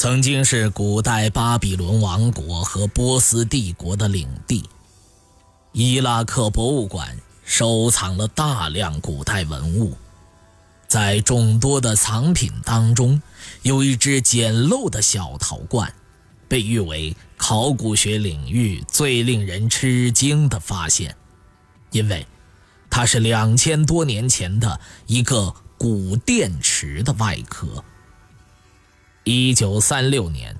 曾经是古代巴比伦王国和波斯帝国的领地。伊拉克博物馆收藏了大量古代文物，在众多的藏品当中，有一只简陋的小陶罐，被誉为考古学领域最令人吃惊的发现，因为它是两千多年前的一个古电池的外壳。一九三六年，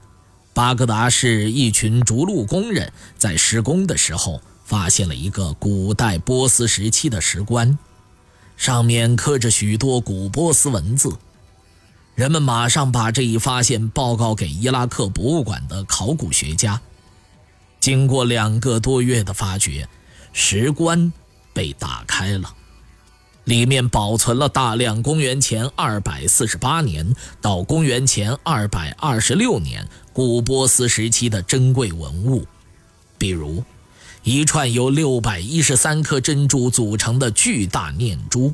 巴格达市一群筑路工人在施工的时候，发现了一个古代波斯时期的石棺，上面刻着许多古波斯文字。人们马上把这一发现报告给伊拉克博物馆的考古学家。经过两个多月的发掘，石棺被打开了。里面保存了大量公元前二百四十八年到公元前二百二十六年古波斯时期的珍贵文物，比如一串由六百一十三颗珍珠组成的巨大念珠，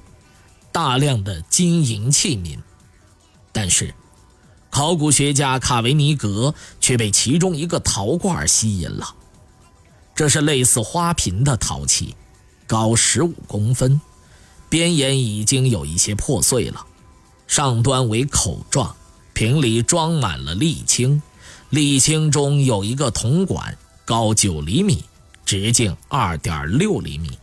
大量的金银器皿。但是，考古学家卡维尼格却被其中一个陶罐吸引了。这是类似花瓶的陶器，高十五公分。边沿已经有一些破碎了，上端为口状，瓶里装满了沥青，沥青中有一个铜管，高九厘米，直径二点六厘米。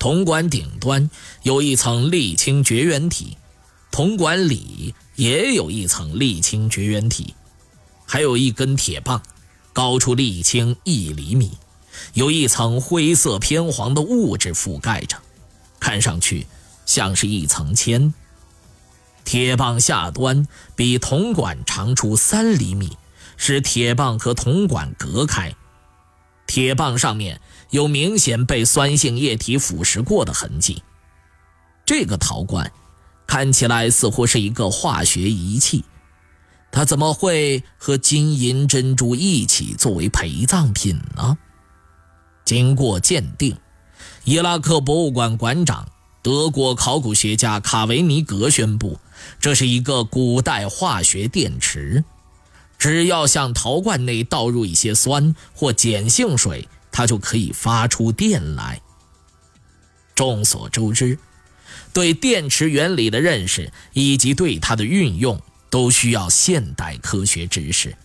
铜管顶端有一层沥青绝缘体，铜管里也有一层沥青绝缘体，还有一根铁棒，高出沥青一厘米，有一层灰色偏黄的物质覆盖着。看上去像是一层铅。铁棒下端比铜管长出三厘米，使铁棒和铜管隔开。铁棒上面有明显被酸性液体腐蚀过的痕迹。这个陶罐看起来似乎是一个化学仪器，它怎么会和金银珍珠一起作为陪葬品呢？经过鉴定。伊拉克博物馆馆长、德国考古学家卡维尼格宣布，这是一个古代化学电池，只要向陶罐内倒入一些酸或碱性水，它就可以发出电来。众所周知，对电池原理的认识以及对它的运用，都需要现代科学知识。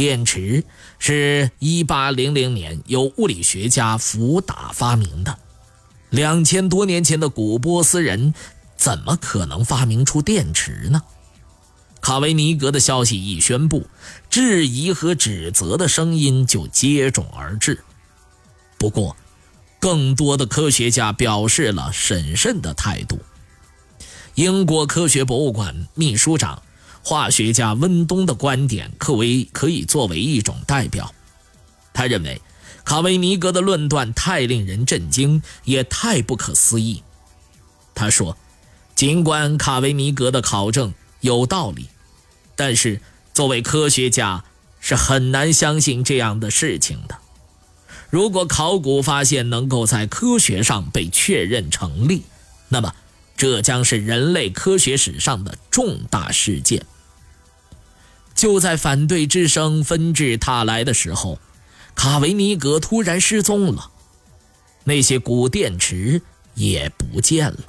电池是一八零零年由物理学家福达发明的。两千多年前的古波斯人怎么可能发明出电池呢？卡维尼格的消息一宣布，质疑和指责的声音就接踵而至。不过，更多的科学家表示了审慎的态度。英国科学博物馆秘书长。化学家温东的观点可为可以作为一种代表。他认为，卡维尼格的论断太令人震惊，也太不可思议。他说：“尽管卡维尼格的考证有道理，但是作为科学家是很难相信这样的事情的。如果考古发现能够在科学上被确认成立，那么……”这将是人类科学史上的重大事件。就在反对之声纷至沓来的时候，卡维尼格突然失踪了，那些古电池也不见了。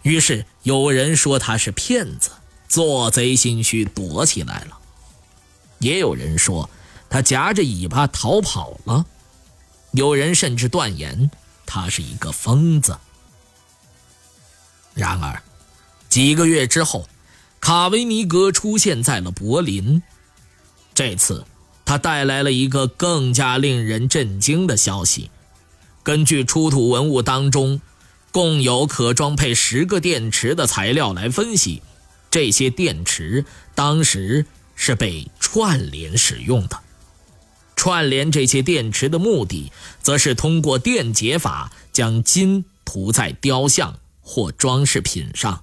于是有人说他是骗子，做贼心虚躲起来了；也有人说他夹着尾巴逃跑了；有人甚至断言他是一个疯子。然而，几个月之后，卡维尼格出现在了柏林。这次，他带来了一个更加令人震惊的消息：根据出土文物当中共有可装配十个电池的材料来分析，这些电池当时是被串联使用的。串联这些电池的目的，则是通过电解法将金涂在雕像或装饰品上。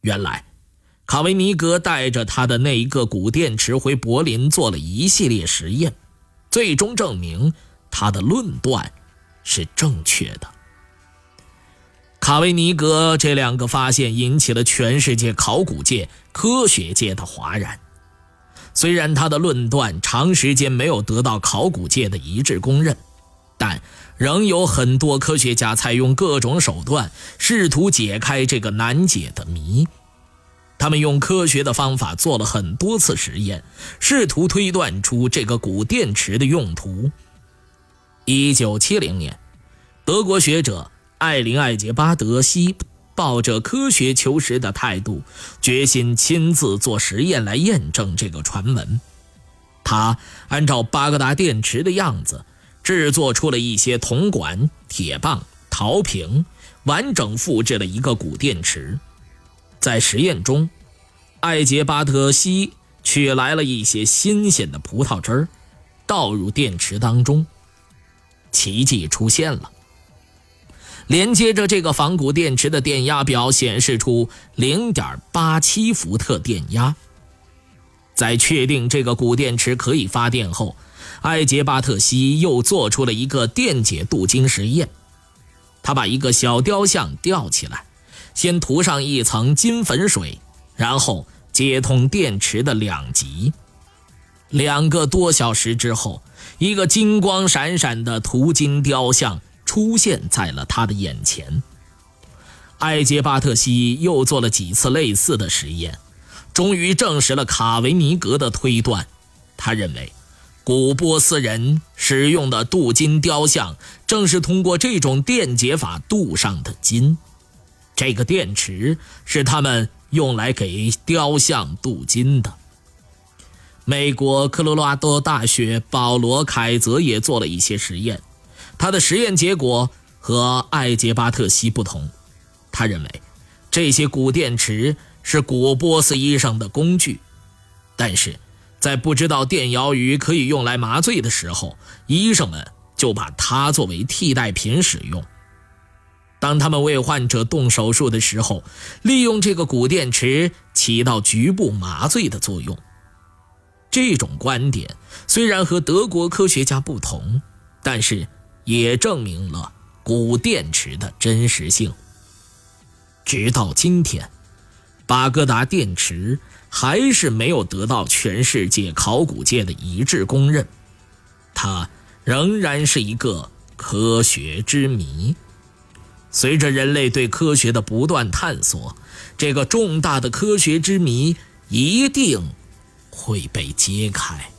原来，卡维尼格带着他的那一个古电池回柏林做了一系列实验，最终证明他的论断是正确的。卡维尼格这两个发现引起了全世界考古界、科学界的哗然。虽然他的论断长时间没有得到考古界的一致公认，但仍有很多科学家采用各种手段试图解开这个难解的谜。他们用科学的方法做了很多次实验，试图推断出这个古电池的用途。一九七零年，德国学者。艾琳·艾杰巴德西抱着科学求实的态度，决心亲自做实验来验证这个传闻。他按照巴格达电池的样子，制作出了一些铜管、铁棒、陶瓶，完整复制了一个古电池。在实验中，艾杰巴特西取来了一些新鲜的葡萄汁儿，倒入电池当中，奇迹出现了。连接着这个仿古电池的电压表显示出零点八七伏特电压。在确定这个古电池可以发电后，埃杰巴特西又做出了一个电解镀金实验。他把一个小雕像吊起来，先涂上一层金粉水，然后接通电池的两极。两个多小时之后，一个金光闪闪的涂金雕像。出现在了他的眼前。艾杰巴特西又做了几次类似的实验，终于证实了卡维尼格的推断。他认为，古波斯人使用的镀金雕像正是通过这种电解法镀上的金。这个电池是他们用来给雕像镀金的。美国科罗拉多大学保罗凯泽也做了一些实验。他的实验结果和艾杰巴特西不同，他认为这些古电池是古波斯医生的工具，但是在不知道电摇鱼可以用来麻醉的时候，医生们就把它作为替代品使用。当他们为患者动手术的时候，利用这个古电池起到局部麻醉的作用。这种观点虽然和德国科学家不同，但是。也证明了古电池的真实性。直到今天，巴格达电池还是没有得到全世界考古界的一致公认，它仍然是一个科学之谜。随着人类对科学的不断探索，这个重大的科学之谜一定会被揭开。